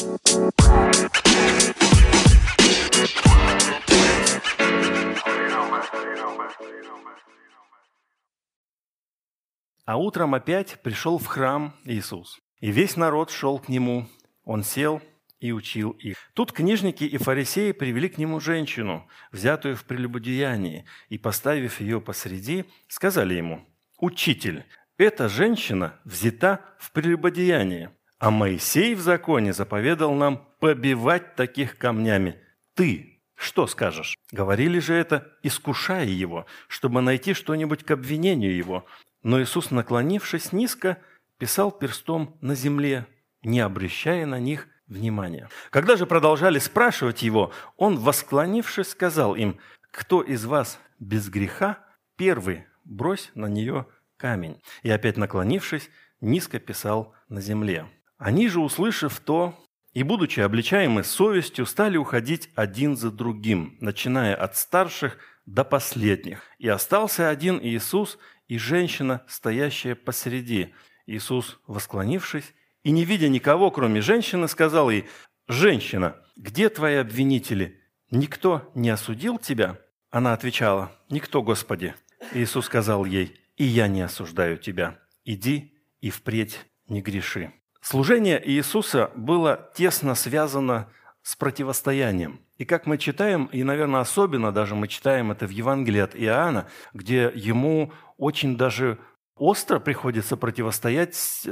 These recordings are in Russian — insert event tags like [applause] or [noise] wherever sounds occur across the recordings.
А утром опять пришел в храм Иисус. И весь народ шел к нему. Он сел и учил их. Тут книжники и фарисеи привели к нему женщину, взятую в прелюбодеянии, и, поставив ее посреди, сказали ему, «Учитель, эта женщина взята в прелюбодеяние, а Моисей в законе заповедал нам побивать таких камнями. Ты что скажешь?» Говорили же это, искушая его, чтобы найти что-нибудь к обвинению его. Но Иисус, наклонившись низко, писал перстом на земле, не обращая на них внимания. Когда же продолжали спрашивать его, он, восклонившись, сказал им, «Кто из вас без греха, первый брось на нее камень». И опять наклонившись, низко писал на земле. Они же, услышав то, и, будучи обличаемы совестью, стали уходить один за другим, начиная от старших до последних. И остался один Иисус и женщина, стоящая посреди. Иисус, восклонившись и не видя никого, кроме женщины, сказал ей, «Женщина, где твои обвинители? Никто не осудил тебя?» Она отвечала, «Никто, Господи». Иисус сказал ей, «И я не осуждаю тебя. Иди и впредь не греши». Служение Иисуса было тесно связано с противостоянием. И как мы читаем, и, наверное, особенно даже мы читаем это в Евангелии от Иоанна, где ему очень даже остро приходится противостоять с,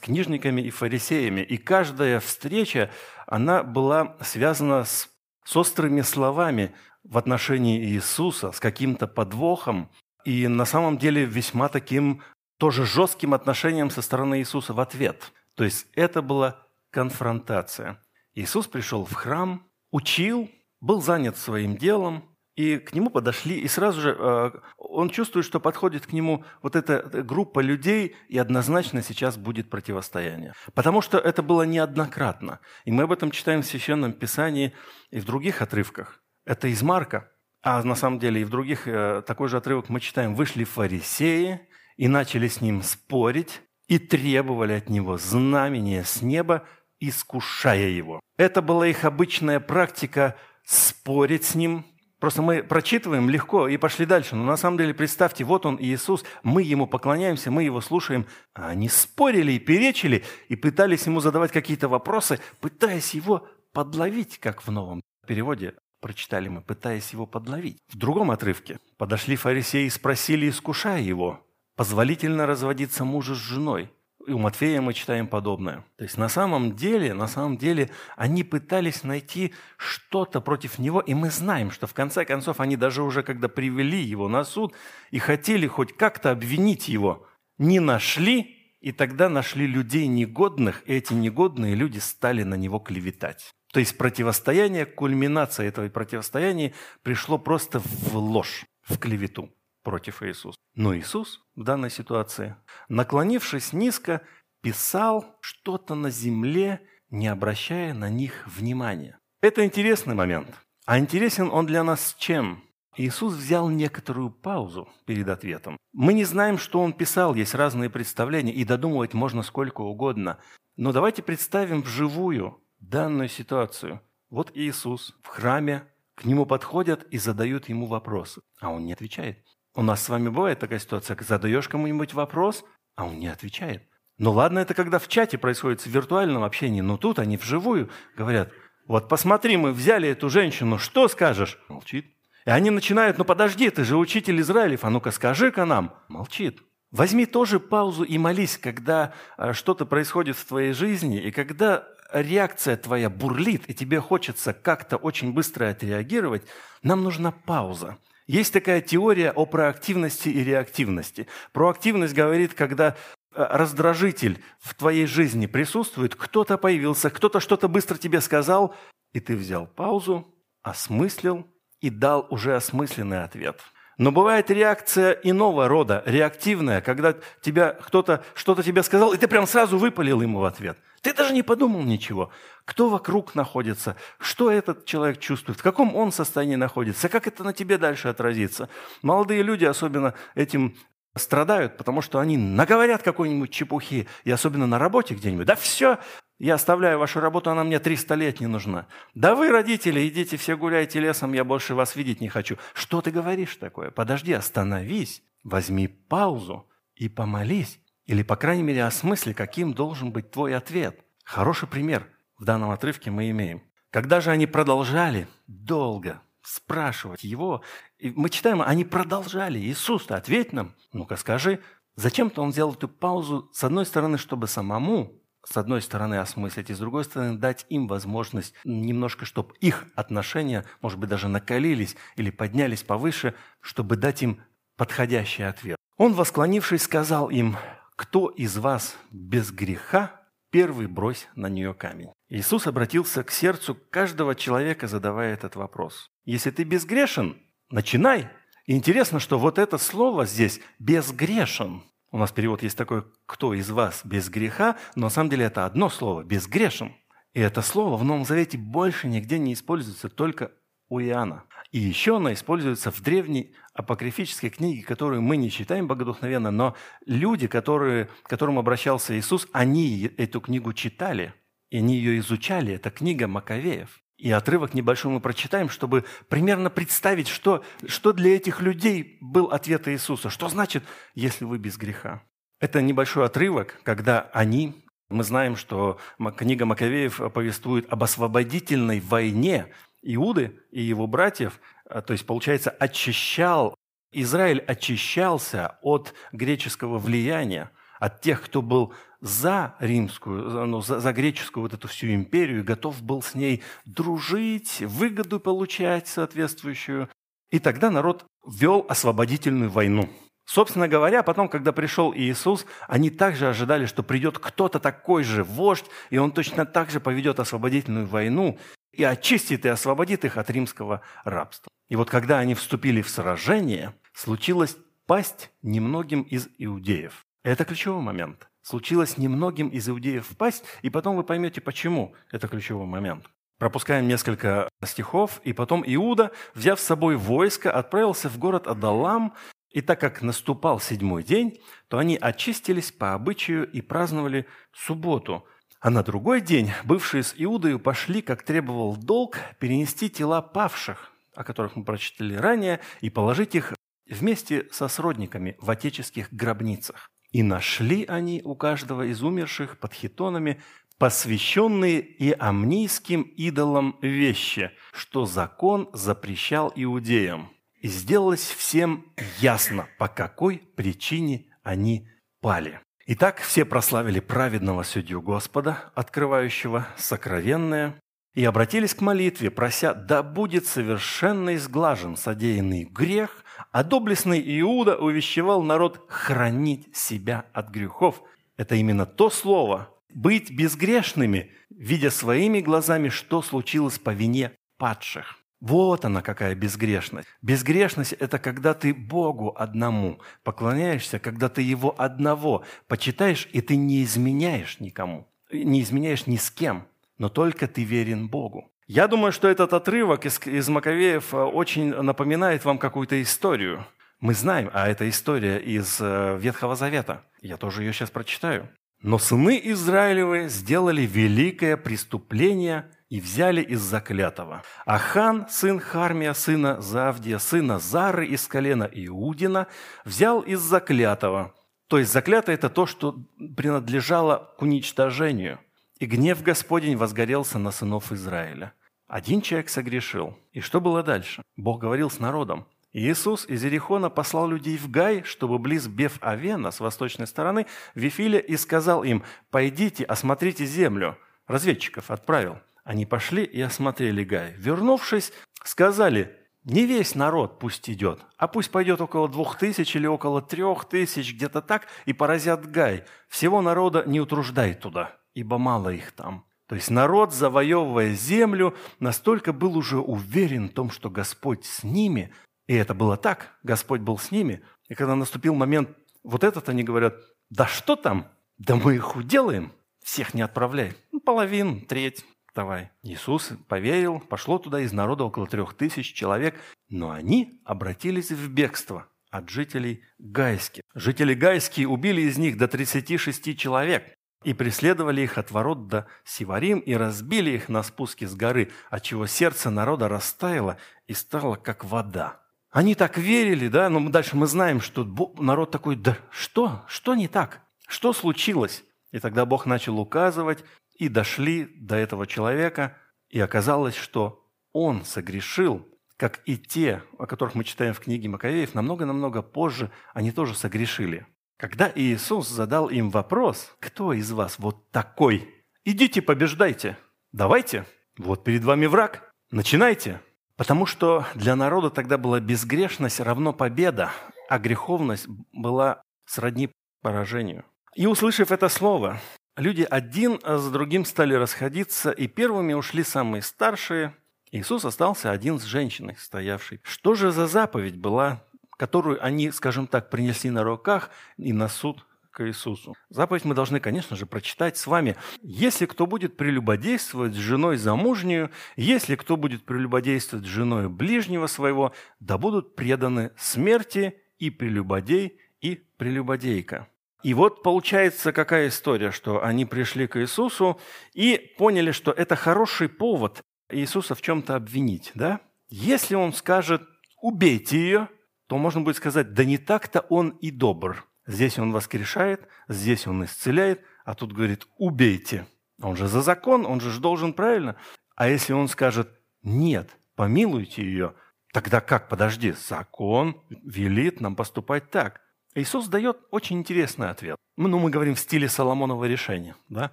книжниками и фарисеями. И каждая встреча, она была связана с, с острыми словами в отношении Иисуса, с каким-то подвохом, и на самом деле весьма таким тоже жестким отношением со стороны Иисуса в ответ. То есть это была конфронтация. Иисус пришел в храм, учил, был занят своим делом, и к нему подошли, и сразу же э, он чувствует, что подходит к нему вот эта группа людей, и однозначно сейчас будет противостояние. Потому что это было неоднократно. И мы об этом читаем в Священном Писании и в других отрывках. Это из Марка. А на самом деле и в других э, такой же отрывок мы читаем. «Вышли фарисеи и начали с ним спорить, и требовали от него знамения с неба, искушая его». Это была их обычная практика спорить с ним. Просто мы прочитываем легко и пошли дальше. Но на самом деле, представьте, вот он Иисус, мы ему поклоняемся, мы его слушаем. А они спорили и перечили, и пытались ему задавать какие-то вопросы, пытаясь его подловить, как в новом переводе прочитали мы, пытаясь его подловить. В другом отрывке подошли фарисеи и спросили, искушая его, позволительно разводиться мужу с женой и у Матфея мы читаем подобное. То есть на самом деле, на самом деле они пытались найти что-то против него, и мы знаем, что в конце концов они даже уже когда привели его на суд и хотели хоть как-то обвинить его, не нашли, и тогда нашли людей негодных, и эти негодные люди стали на него клеветать. То есть противостояние, кульминация этого противостояния пришло просто в ложь, в клевету против Иисуса. Но Иисус в данной ситуации, наклонившись низко, писал что-то на земле, не обращая на них внимания. Это интересный момент. А интересен он для нас чем? Иисус взял некоторую паузу перед ответом. Мы не знаем, что он писал, есть разные представления, и додумывать можно сколько угодно. Но давайте представим вживую данную ситуацию. Вот Иисус в храме, к нему подходят и задают ему вопросы, а он не отвечает. У нас с вами бывает такая ситуация, задаешь кому-нибудь вопрос, а он не отвечает. Ну ладно, это когда в чате происходит, в виртуальном общении, но тут они вживую говорят, вот посмотри, мы взяли эту женщину, что скажешь? Молчит. И они начинают, ну подожди, ты же учитель Израилев, а ну-ка скажи-ка нам. Молчит. Возьми тоже паузу и молись, когда э, что-то происходит в твоей жизни, и когда реакция твоя бурлит, и тебе хочется как-то очень быстро отреагировать, нам нужна пауза. Есть такая теория о проактивности и реактивности. Проактивность говорит, когда э, раздражитель в твоей жизни присутствует, кто-то появился, кто-то что-то быстро тебе сказал, и ты взял паузу, осмыслил и дал уже осмысленный ответ. Но бывает реакция иного рода, реактивная, когда тебя кто-то что-то тебе сказал, и ты прям сразу выпалил ему в ответ. Ты даже не подумал ничего. Кто вокруг находится, что этот человек чувствует, в каком он состоянии находится, как это на тебе дальше отразится. Молодые люди особенно этим страдают, потому что они наговорят какой-нибудь чепухи, и особенно на работе где-нибудь. Да все, Я оставляю вашу работу, она мне 300 лет не нужна. Да вы, родители, идите все гуляйте лесом, я больше вас видеть не хочу. Что ты говоришь такое? Подожди, остановись, возьми паузу и помолись. Или, по крайней мере, осмысли, каким должен быть твой ответ. Хороший пример в данном отрывке мы имеем. Когда же они продолжали долго спрашивать его, мы читаем, они продолжали. Иисус, ответь нам, ну-ка скажи, зачем-то он сделал эту паузу, с одной стороны, чтобы самому с одной стороны осмыслить, и с другой стороны дать им возможность немножко, чтобы их отношения, может быть, даже накалились или поднялись повыше, чтобы дать им подходящий ответ. Он, восклонившись, сказал им, «Кто из вас без греха, первый брось на нее камень». Иисус обратился к сердцу каждого человека, задавая этот вопрос. Если ты безгрешен, начинай. Интересно, что вот это слово здесь «безгрешен», у нас перевод есть такой «кто из вас без греха», но на самом деле это одно слово «безгрешен». И это слово в Новом Завете больше нигде не используется, только у Иоанна. И еще оно используется в древней апокрифической книге, которую мы не читаем богодухновенно, но люди, которые, к которым обращался Иисус, они эту книгу читали, и они ее изучали. Это книга Маковеев. И отрывок небольшой мы прочитаем, чтобы примерно представить, что, что для этих людей был ответ Иисуса. Что значит, если вы без греха? Это небольшой отрывок, когда они, мы знаем, что книга Маковеев повествует об освободительной войне Иуды и его братьев, а, то есть, получается, очищал, Израиль очищался от греческого влияния, от тех, кто был за римскую, ну, за, за греческую вот эту всю империю, готов был с ней дружить, выгоду получать соответствующую. И тогда народ вел освободительную войну. Собственно говоря, потом, когда пришел Иисус, они также ожидали, что придет кто-то такой же вождь, и он точно так же поведет освободительную войну и очистит и освободит их от римского рабства. И вот когда они вступили в сражение, случилось пасть немногим из иудеев. Это ключевой момент случилось немногим из иудеев впасть, и потом вы поймете, почему это ключевой момент. Пропускаем несколько стихов, и потом Иуда, взяв с собой войско, отправился в город Адалам, и так как наступал седьмой день, то они очистились по обычаю и праздновали субботу. А на другой день бывшие с Иудою пошли, как требовал долг, перенести тела павших, о которых мы прочитали ранее, и положить их вместе со сродниками в отеческих гробницах. И нашли они у каждого из умерших под хитонами посвященные и амнийским идолам вещи, что закон запрещал иудеям. И сделалось всем ясно, по какой причине они пали. Итак, все прославили праведного судью Господа, открывающего сокровенное, и обратились к молитве, прося, да будет совершенно изглажен содеянный грех, а доблестный Иуда увещевал народ хранить себя от грехов. Это именно то слово «быть безгрешными», видя своими глазами, что случилось по вине падших. Вот она какая безгрешность. Безгрешность – это когда ты Богу одному поклоняешься, когда ты Его одного почитаешь, и ты не изменяешь никому, не изменяешь ни с кем, но только ты верен Богу. Я думаю, что этот отрывок из, из Маковеев э, очень напоминает вам какую-то историю. Мы знаем, а это история из э, Ветхого Завета. Я тоже ее сейчас прочитаю. «Но сыны Израилевы сделали великое преступление и взяли из заклятого. Ахан, сын Хармия, сына Завдия, сына Зары из колена Иудина, взял из заклятого». То есть заклятое – это то, что принадлежало к уничтожению. «И гнев Господень возгорелся на сынов Израиля». Один человек согрешил. И что было дальше? Бог говорил с народом. Иисус из Ерихона послал людей в Гай, чтобы близ Беф-Авена с восточной стороны Вифиля и сказал им, «Пойдите, осмотрите землю». Разведчиков отправил. Они пошли и осмотрели Гай. Вернувшись, сказали, не весь народ пусть идет, а пусть пойдет около двух тысяч или около трех тысяч, где-то так, и поразят Гай. Всего народа не утруждай туда, ибо мало их там. То есть народ, завоевывая землю, настолько был уже уверен в том, что Господь с ними, и это было так, Господь был с ними. И когда наступил момент вот этот, они говорят, да что там, да мы их уделаем, всех не отправляй, ну, половину, треть, давай. Иисус поверил, пошло туда из народа около трех тысяч человек, но они обратились в бегство от жителей Гайски. Жители Гайские убили из них до 36 человек. И преследовали их от ворот до Сиварим и разбили их на спуске с горы, отчего сердце народа растаяло и стало как вода. Они так верили, да, но дальше мы знаем, что народ такой, да что, что не так, что случилось? И тогда Бог начал указывать, и дошли до этого человека, и оказалось, что он согрешил, как и те, о которых мы читаем в книге Маковеев, намного-намного позже они тоже согрешили. Когда Иисус задал им вопрос, кто из вас вот такой? Идите, побеждайте. Давайте. Вот перед вами враг. Начинайте. Потому что для народа тогда была безгрешность равно победа, а греховность была сродни поражению. И услышав это слово, люди один за другим стали расходиться, и первыми ушли самые старшие. Иисус остался один с женщиной, стоявшей. Что же за заповедь была которую они, скажем так, принесли на руках и на суд к Иисусу. Заповедь мы должны, конечно же, прочитать с вами. «Если кто будет прелюбодействовать с женой замужнюю, если кто будет прелюбодействовать с женой ближнего своего, да будут преданы смерти и прелюбодей, и прелюбодейка». И вот получается какая история, что они пришли к Иисусу и поняли, что это хороший повод Иисуса в чем-то обвинить. Да? Если он скажет «убейте ее», то можно будет сказать, да не так-то он и добр. Здесь он воскрешает, здесь он исцеляет, а тут говорит, убейте. Он же за закон, он же должен правильно. А если он скажет, нет, помилуйте ее, тогда как, подожди, закон велит нам поступать так. Иисус дает очень интересный ответ. Ну, мы говорим в стиле Соломонова решения. Да?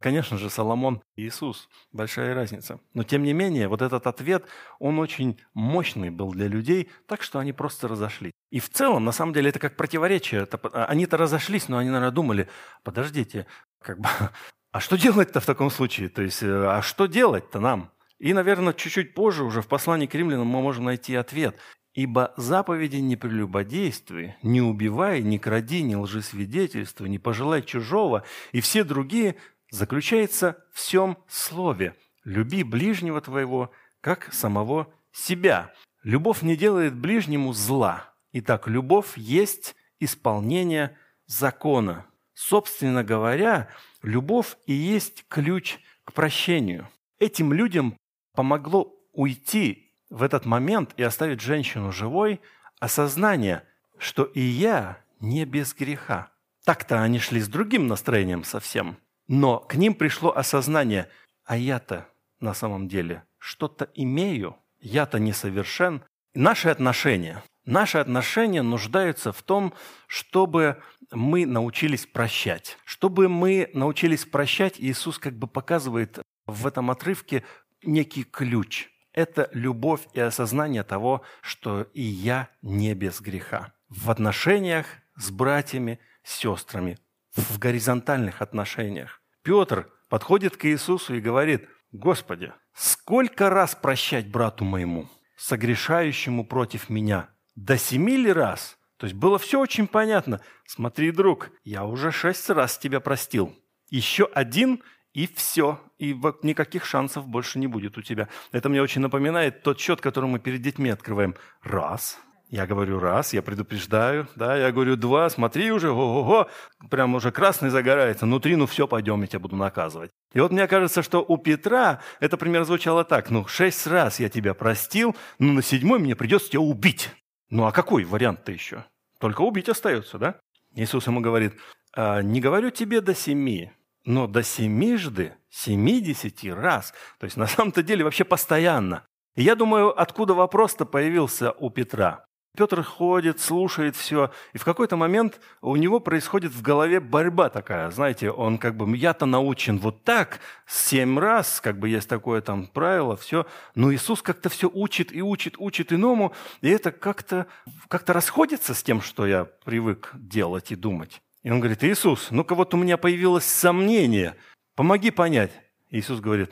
Конечно же, Соломон и Иисус. Большая разница. Но тем не менее, вот этот ответ, он очень мощный был для людей, так что они просто разошлись. И в целом, на самом деле, это как противоречие. Они-то разошлись, но они, наверное, думали, подождите, как бы, [laughs] а что делать-то в таком случае? То есть, э, а что делать-то нам? И, наверное, чуть-чуть позже, уже в послании к римлянам, мы можем найти ответ. «Ибо заповеди не прелюбодействуй, не убивай, не кради, не лжесвидетельствуй, не пожелай чужого, и все другие заключается в всем слове «люби ближнего твоего, как самого себя». Любовь не делает ближнему зла. Итак, любовь есть исполнение закона. Собственно говоря, любовь и есть ключ к прощению. Этим людям помогло уйти в этот момент и оставить женщину живой осознание, что и я не без греха. Так-то они шли с другим настроением совсем – но к ним пришло осознание, а я-то на самом деле что-то имею, я-то несовершен. Наши отношения, наши отношения нуждаются в том, чтобы мы научились прощать. Чтобы мы научились прощать, Иисус как бы показывает в этом отрывке некий ключ. Это любовь и осознание того, что и я не без греха. В отношениях с братьями, сестрами, в горизонтальных отношениях. Петр подходит к Иисусу и говорит, «Господи, сколько раз прощать брату моему, согрешающему против меня? До семи ли раз?» То есть было все очень понятно. «Смотри, друг, я уже шесть раз тебя простил. Еще один и все. И никаких шансов больше не будет у тебя. Это мне очень напоминает тот счет, который мы перед детьми открываем. Раз, я говорю раз, я предупреждаю, да, я говорю два, смотри уже, ого-го, прям уже красный загорается, внутри, ну все, пойдем, я тебя буду наказывать. И вот мне кажется, что у Петра это пример звучало так, ну шесть раз я тебя простил, но на седьмой мне придется тебя убить. Ну а какой вариант-то еще? Только убить остается, да? Иисус ему говорит, а, не говорю тебе до семи, но до семижды, семидесяти раз. То есть на самом-то деле вообще постоянно. И я думаю, откуда вопрос-то появился у Петра. Петр ходит, слушает все, и в какой-то момент у него происходит в голове борьба такая. Знаете, он как бы, я-то научен вот так, семь раз, как бы есть такое там правило, все. Но Иисус как-то все учит и учит, учит иному, и это как-то как расходится с тем, что я привык делать и думать. И он говорит, Иисус, ну-ка вот у меня появилось сомнение, помоги понять. Иисус говорит,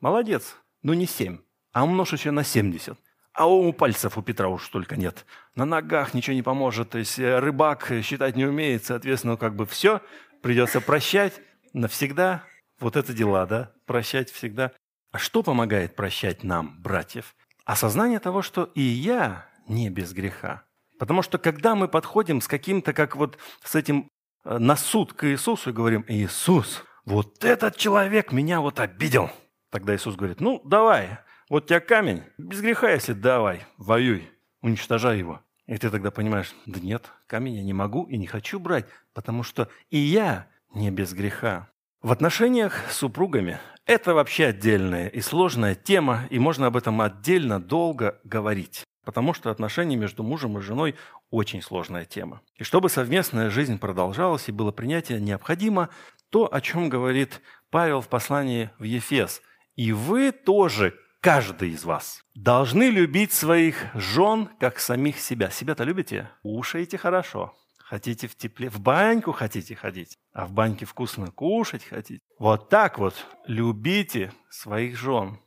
молодец, ну не семь, а умножь еще на семьдесят. А у пальцев у Петра уж только нет. На ногах ничего не поможет. То есть э, рыбак считать не умеет, соответственно, как бы все. Придется прощать навсегда. Вот это дела, да? Прощать всегда. А что помогает прощать нам, братьев? Осознание того, что и я не без греха. Потому что когда мы подходим с каким-то, как вот с этим э, на суд к Иисусу и говорим, Иисус, вот этот человек меня вот обидел. Тогда Иисус говорит, ну, давай, вот тебя камень, без греха, если давай, воюй, уничтожай его. И ты тогда понимаешь, да нет, камень я не могу и не хочу брать, потому что и я не без греха. В отношениях с супругами это вообще отдельная и сложная тема, и можно об этом отдельно долго говорить. Потому что отношения между мужем и женой очень сложная тема. И чтобы совместная жизнь продолжалась и было принятие, необходимо то, о чем говорит Павел в послании в Ефес. «И вы тоже, каждый из вас, должны любить своих жен, как самих себя». Себя-то любите? Кушаете хорошо. Хотите в тепле, в баньку хотите ходить, а в баньке вкусно кушать хотите. Вот так вот любите своих жен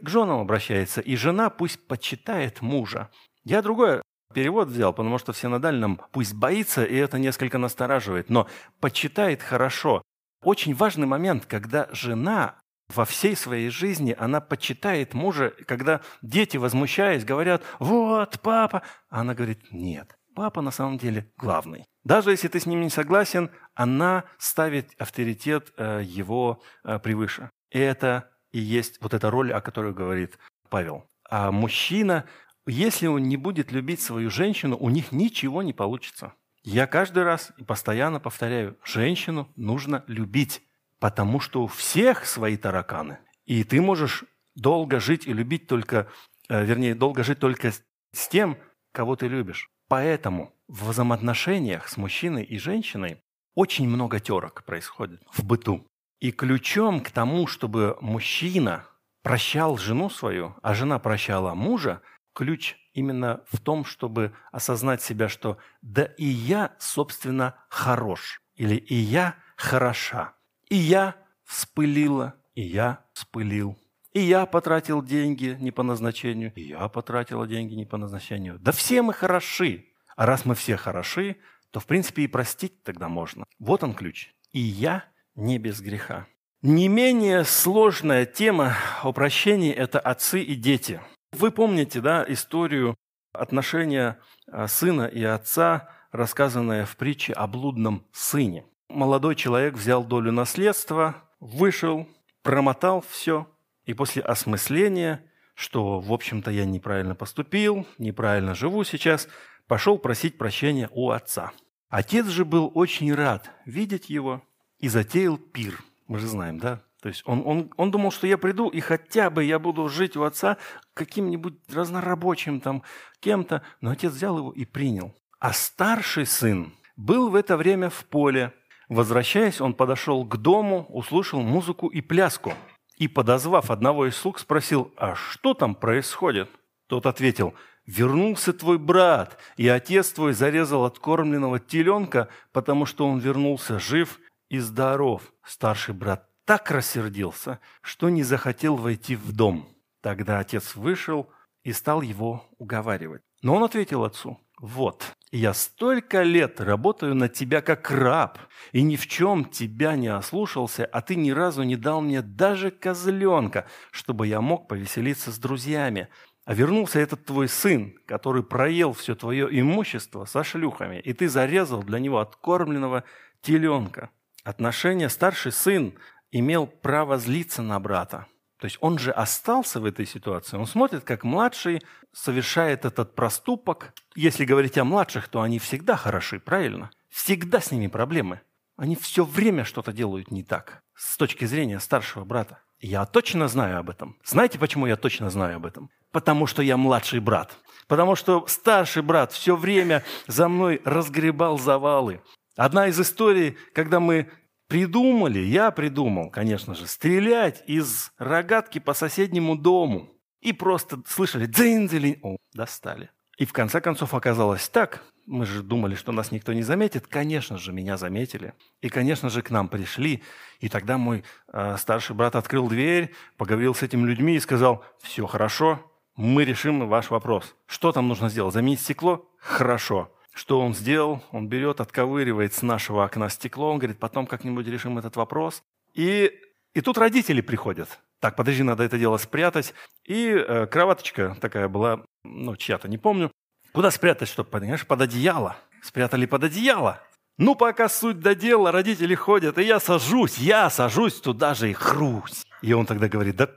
к женам обращается, и жена пусть почитает мужа. Я другой перевод взял, потому что в синодальном пусть боится, и это несколько настораживает, но почитает хорошо. Очень важный момент, когда жена во всей своей жизни она почитает мужа, когда дети, возмущаясь, говорят «Вот, папа!» а Она говорит «Нет, папа на самом деле главный». Даже если ты с ним не согласен, она ставит авторитет э, его э, превыше. И это и есть вот эта роль, о которой говорит Павел. А мужчина, если он не будет любить свою женщину, у них ничего не получится. Я каждый раз и постоянно повторяю, женщину нужно любить, потому что у всех свои тараканы. И ты можешь долго жить и любить только, э, вернее, долго жить только с тем, кого ты любишь. Поэтому в взаимоотношениях с мужчиной и женщиной очень много терок происходит в быту. И ключом к тому, чтобы мужчина прощал жену свою, а жена прощала мужа, ключ именно в том, чтобы осознать себя, что да и я, собственно, хорош, или и я хороша, и я вспылила, и я вспылил, и я потратил деньги не по назначению, и я потратила деньги не по назначению. Да все мы хороши. А раз мы все хороши, то, в принципе, и простить тогда можно. Вот он ключ. И я не без греха. Не менее сложная тема о прощении – это отцы и дети. Вы помните да, историю отношения а, сына и отца, рассказанная в притче о блудном сыне. Молодой человек взял долю наследства, вышел, промотал все, и после осмысления, что, в общем-то, я неправильно поступил, неправильно живу сейчас, пошел просить прощения у отца. Отец же был очень рад видеть его – и затеял пир. Мы же знаем, да? То есть он, он, он думал, что я приду, и хотя бы я буду жить у отца каким-нибудь разнорабочим там кем-то. Но отец взял его и принял. А старший сын был в это время в поле. Возвращаясь, он подошел к дому, услышал музыку и пляску. И, подозвав одного из слуг, спросил, а что там происходит? Тот ответил, вернулся твой брат, и отец твой зарезал откормленного теленка, потому что он вернулся жив и здоров. Старший брат так рассердился, что не захотел войти в дом. Тогда отец вышел и стал его уговаривать. Но он ответил отцу, «Вот, я столько лет работаю на тебя как раб, и ни в чем тебя не ослушался, а ты ни разу не дал мне даже козленка, чтобы я мог повеселиться с друзьями. А вернулся этот твой сын, который проел все твое имущество со шлюхами, и ты зарезал для него откормленного теленка отношения старший сын имел право злиться на брата. То есть он же остался в этой ситуации. Он смотрит, как младший совершает этот проступок. Если говорить о младших, то они всегда хороши, правильно? Всегда с ними проблемы. Они все время что-то делают не так с точки зрения старшего брата. Я точно знаю об этом. Знаете, почему я точно знаю об этом? Потому что я младший брат. Потому что старший брат все время за мной разгребал завалы. Одна из историй, когда мы придумали, я придумал, конечно же, стрелять из рогатки по соседнему дому. И просто слышали дзынь о, достали. И в конце концов оказалось так, мы же думали, что нас никто не заметит. Конечно же, меня заметили. И, конечно же, к нам пришли. И тогда мой э, старший брат открыл дверь, поговорил с этими людьми и сказал, все хорошо, мы решим ваш вопрос. Что там нужно сделать? Заменить стекло? Хорошо. Что он сделал? Он берет, отковыривает с нашего окна стекло. Он говорит, потом как-нибудь решим этот вопрос. И, и тут родители приходят. Так, подожди, надо это дело спрятать. И э, кроваточка такая была, ну, чья-то, не помню. Куда спрятать, чтобы, понимаешь, под одеяло. Спрятали под одеяло. Ну, пока суть до дела, родители ходят, и я сажусь, я сажусь туда же и хрусь. И он тогда говорит, да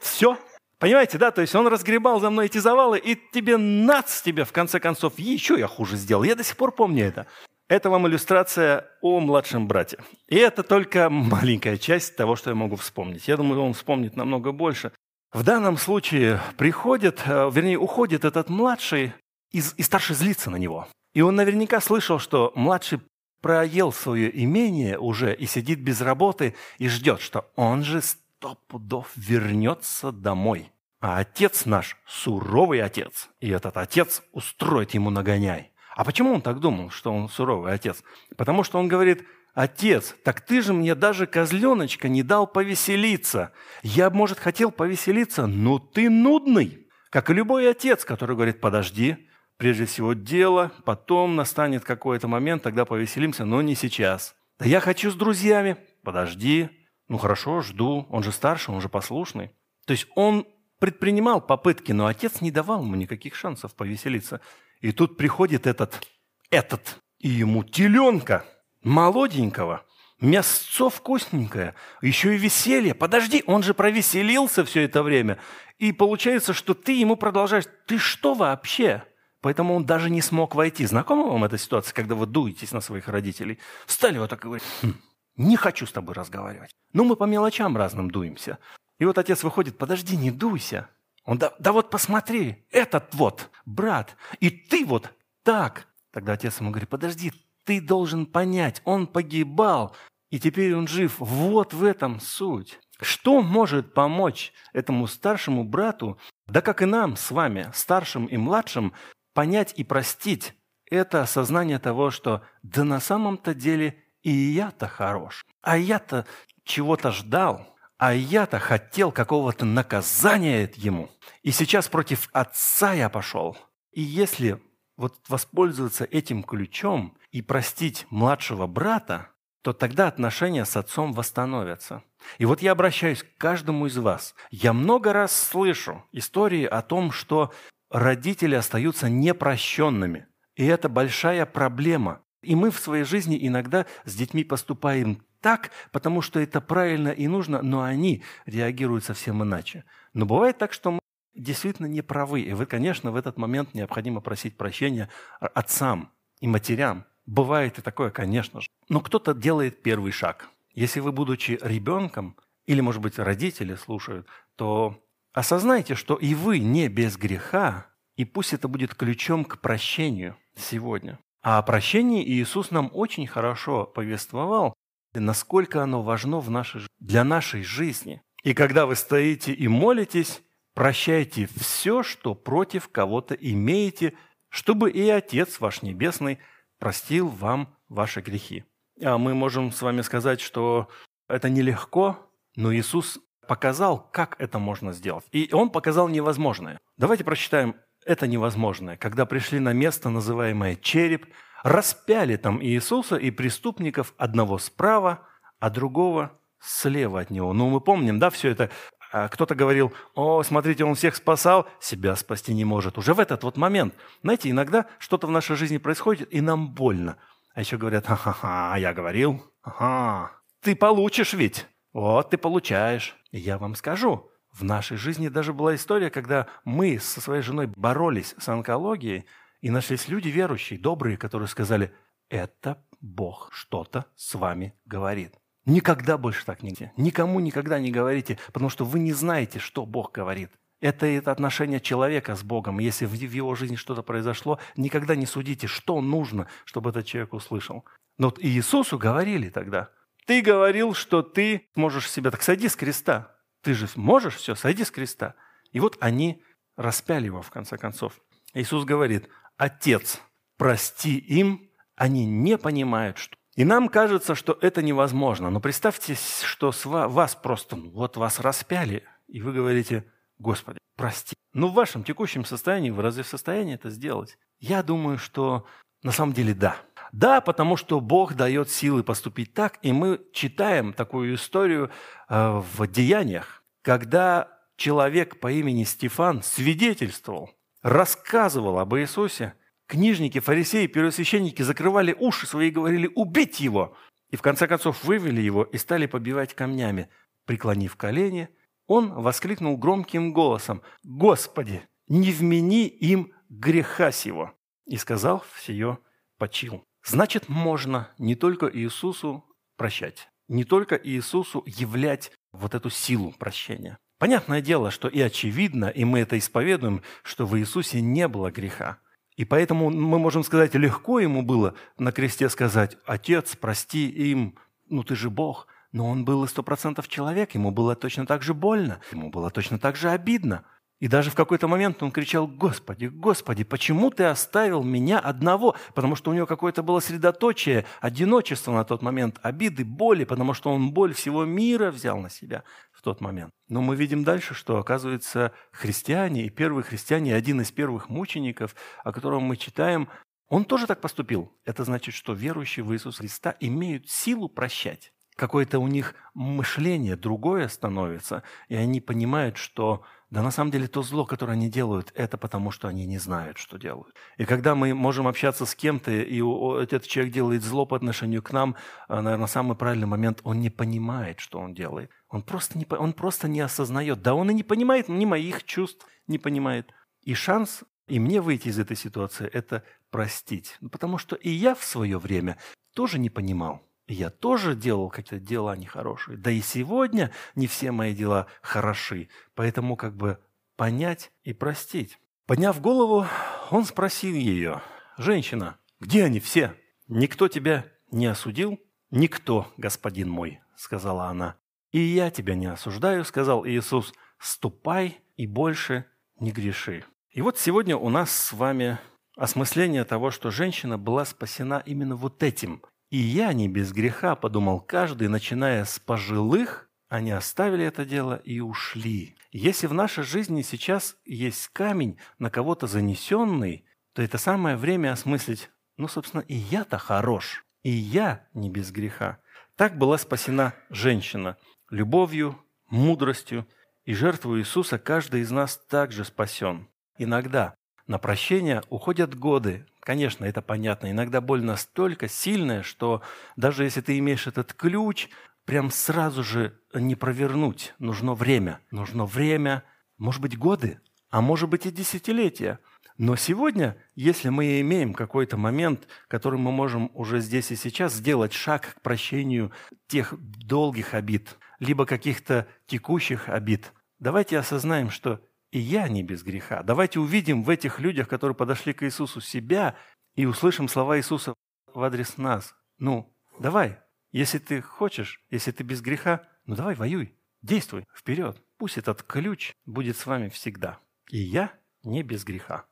все, Понимаете, да? То есть он разгребал за мной эти завалы, и тебе нац тебе, в конце концов, еще я хуже сделал. Я до сих пор помню это. Это вам иллюстрация о младшем брате. И это только маленькая часть того, что я могу вспомнить. Я думаю, он вспомнит намного больше. В данном случае приходит, э, вернее, уходит этот младший, и, и старший злится на него. И он наверняка слышал, что младший проел свое имение уже и сидит без работы и ждет, что он же сто пудов вернется домой. А отец наш суровый отец, и этот отец устроит ему нагоняй. А почему он так думал, что он суровый отец? Потому что он говорит, Отец, так ты же мне даже козленочка не дал повеселиться. Я, может, хотел повеселиться, но ты нудный. Как и любой отец, который говорит, подожди, прежде всего дело, потом настанет какой-то момент, тогда повеселимся, но не сейчас. Да я хочу с друзьями. Подожди. Ну хорошо, жду. Он же старше, он же послушный. То есть он предпринимал попытки, но отец не давал ему никаких шансов повеселиться. И тут приходит этот, этот, и ему теленка – молоденького, мясцо вкусненькое, еще и веселье. Подожди, он же провеселился все это время. И получается, что ты ему продолжаешь. Ты что вообще? Поэтому он даже не смог войти. Знакома вам эта ситуация, когда вы дуетесь на своих родителей? Встали вот так и говорят, хм, не хочу с тобой разговаривать. Ну, мы по мелочам разным дуемся. И вот отец выходит, подожди, не дуйся. Он, да, да вот посмотри, этот вот, брат, и ты вот так. Тогда отец ему говорит, подожди, ты должен понять, он погибал, и теперь он жив. Вот в этом суть. Что может помочь этому старшему брату, да как и нам с вами, старшим и младшим, понять и простить? Это осознание того, что да на самом-то деле и я-то хорош, а я-то чего-то ждал, а я-то хотел какого-то наказания ему. И сейчас против отца я пошел. И если вот воспользоваться этим ключом и простить младшего брата, то тогда отношения с отцом восстановятся. И вот я обращаюсь к каждому из вас. Я много раз слышу истории о том, что родители остаются непрощенными. И это большая проблема. И мы в своей жизни иногда с детьми поступаем так, потому что это правильно и нужно, но они реагируют совсем иначе. Но бывает так, что мы действительно не правы. И вы, конечно, в этот момент необходимо просить прощения отцам и матерям. Бывает и такое, конечно же. Но кто-то делает первый шаг. Если вы, будучи ребенком, или, может быть, родители слушают, то осознайте, что и вы не без греха, и пусть это будет ключом к прощению сегодня. А о прощении Иисус нам очень хорошо повествовал, насколько оно важно в нашей, для нашей жизни. И когда вы стоите и молитесь, Прощайте все, что против кого-то имеете, чтобы и Отец ваш Небесный простил вам ваши грехи. А мы можем с вами сказать, что это нелегко, но Иисус показал, как это можно сделать. И Он показал невозможное. Давайте прочитаем это невозможное. Когда пришли на место, называемое череп, распяли там Иисуса и преступников одного справа, а другого слева от него. Ну, мы помним, да, все это а кто-то говорил, о, смотрите, он всех спасал, себя спасти не может. Уже в этот вот момент. Знаете, иногда что-то в нашей жизни происходит, и нам больно. А еще говорят, ха-ха-ха, я говорил, ага, ты получишь ведь. Вот ты получаешь. Я вам скажу, в нашей жизни даже была история, когда мы со своей женой боролись с онкологией, и нашлись люди верующие, добрые, которые сказали, это Бог что-то с вами говорит. Никогда больше так не Никому никогда не говорите, потому что вы не знаете, что Бог говорит. Это, это отношение человека с Богом. Если в, в его жизни что-то произошло, никогда не судите, что нужно, чтобы этот человек услышал. Но вот Иисусу говорили тогда, ты говорил, что ты можешь себя, так сойди с креста. Ты же можешь все, сойди с креста. И вот они распяли его в конце концов. Иисус говорит, Отец, прости им, они не понимают, что и нам кажется, что это невозможно. Но представьте, что вас просто, ну, вот вас распяли, и вы говорите, Господи, прости. Но в вашем текущем состоянии вы разве в состоянии это сделать? Я думаю, что на самом деле да. Да, потому что Бог дает силы поступить так, и мы читаем такую историю э, в Деяниях, когда человек по имени Стефан свидетельствовал, рассказывал об Иисусе, Книжники, фарисеи, первосвященники закрывали уши свои и говорили «убить его!» И в конце концов вывели его и стали побивать камнями. Преклонив колени, он воскликнул громким голосом «Господи, не вмени им греха сего!» И сказал сие почил. Значит, можно не только Иисусу прощать, не только Иисусу являть вот эту силу прощения. Понятное дело, что и очевидно, и мы это исповедуем, что в Иисусе не было греха. И поэтому мы можем сказать, легко ему было на кресте сказать, «Отец, прости им, ну ты же Бог». Но он был и сто процентов человек, ему было точно так же больно, ему было точно так же обидно. И даже в какой-то момент он кричал, «Господи, Господи, почему ты оставил меня одного?» Потому что у него какое-то было средоточие, одиночество на тот момент, обиды, боли, потому что он боль всего мира взял на себя в тот момент. Но мы видим дальше, что, оказывается, христиане и первые христиане, один из первых мучеников, о котором мы читаем, он тоже так поступил. Это значит, что верующие в Иисуса Христа имеют силу прощать. Какое-то у них мышление другое становится, и они понимают, что да на самом деле то зло, которое они делают, это потому, что они не знают, что делают. И когда мы можем общаться с кем-то, и этот человек делает зло по отношению к нам, а, наверное, самый правильный момент, он не понимает, что он делает. Он просто не, он просто не осознает. Да он и не понимает, ни моих чувств не понимает. И шанс и мне выйти из этой ситуации – это простить. Потому что и я в свое время тоже не понимал я тоже делал какие-то дела нехорошие. Да и сегодня не все мои дела хороши. Поэтому как бы понять и простить. Подняв голову, он спросил ее, «Женщина, где они все? Никто тебя не осудил?» «Никто, господин мой», — сказала она. «И я тебя не осуждаю», — сказал Иисус, «ступай и больше не греши». И вот сегодня у нас с вами осмысление того, что женщина была спасена именно вот этим – и я не без греха, подумал каждый, начиная с пожилых, они оставили это дело и ушли. Если в нашей жизни сейчас есть камень, на кого-то занесенный, то это самое время осмыслить, ну, собственно, и я-то хорош, и я не без греха. Так была спасена женщина любовью, мудростью, и жертву Иисуса каждый из нас также спасен. Иногда на прощение уходят годы, Конечно, это понятно. Иногда боль настолько сильная, что даже если ты имеешь этот ключ, прям сразу же не провернуть. Нужно время. Нужно время, может быть, годы, а может быть и десятилетия. Но сегодня, если мы имеем какой-то момент, который мы можем уже здесь и сейчас сделать шаг к прощению тех долгих обид, либо каких-то текущих обид, давайте осознаем, что и я не без греха. Давайте увидим в этих людях, которые подошли к Иисусу, себя и услышим слова Иисуса в адрес нас. Ну, давай, если ты хочешь, если ты без греха, ну давай воюй, действуй, вперед. Пусть этот ключ будет с вами всегда. И я не без греха.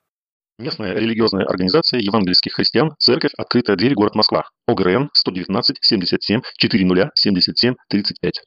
Местная религиозная организация евангельских христиан «Церковь. Открытая дверь. Город Москва». ОГРН 119 77 40 77 35.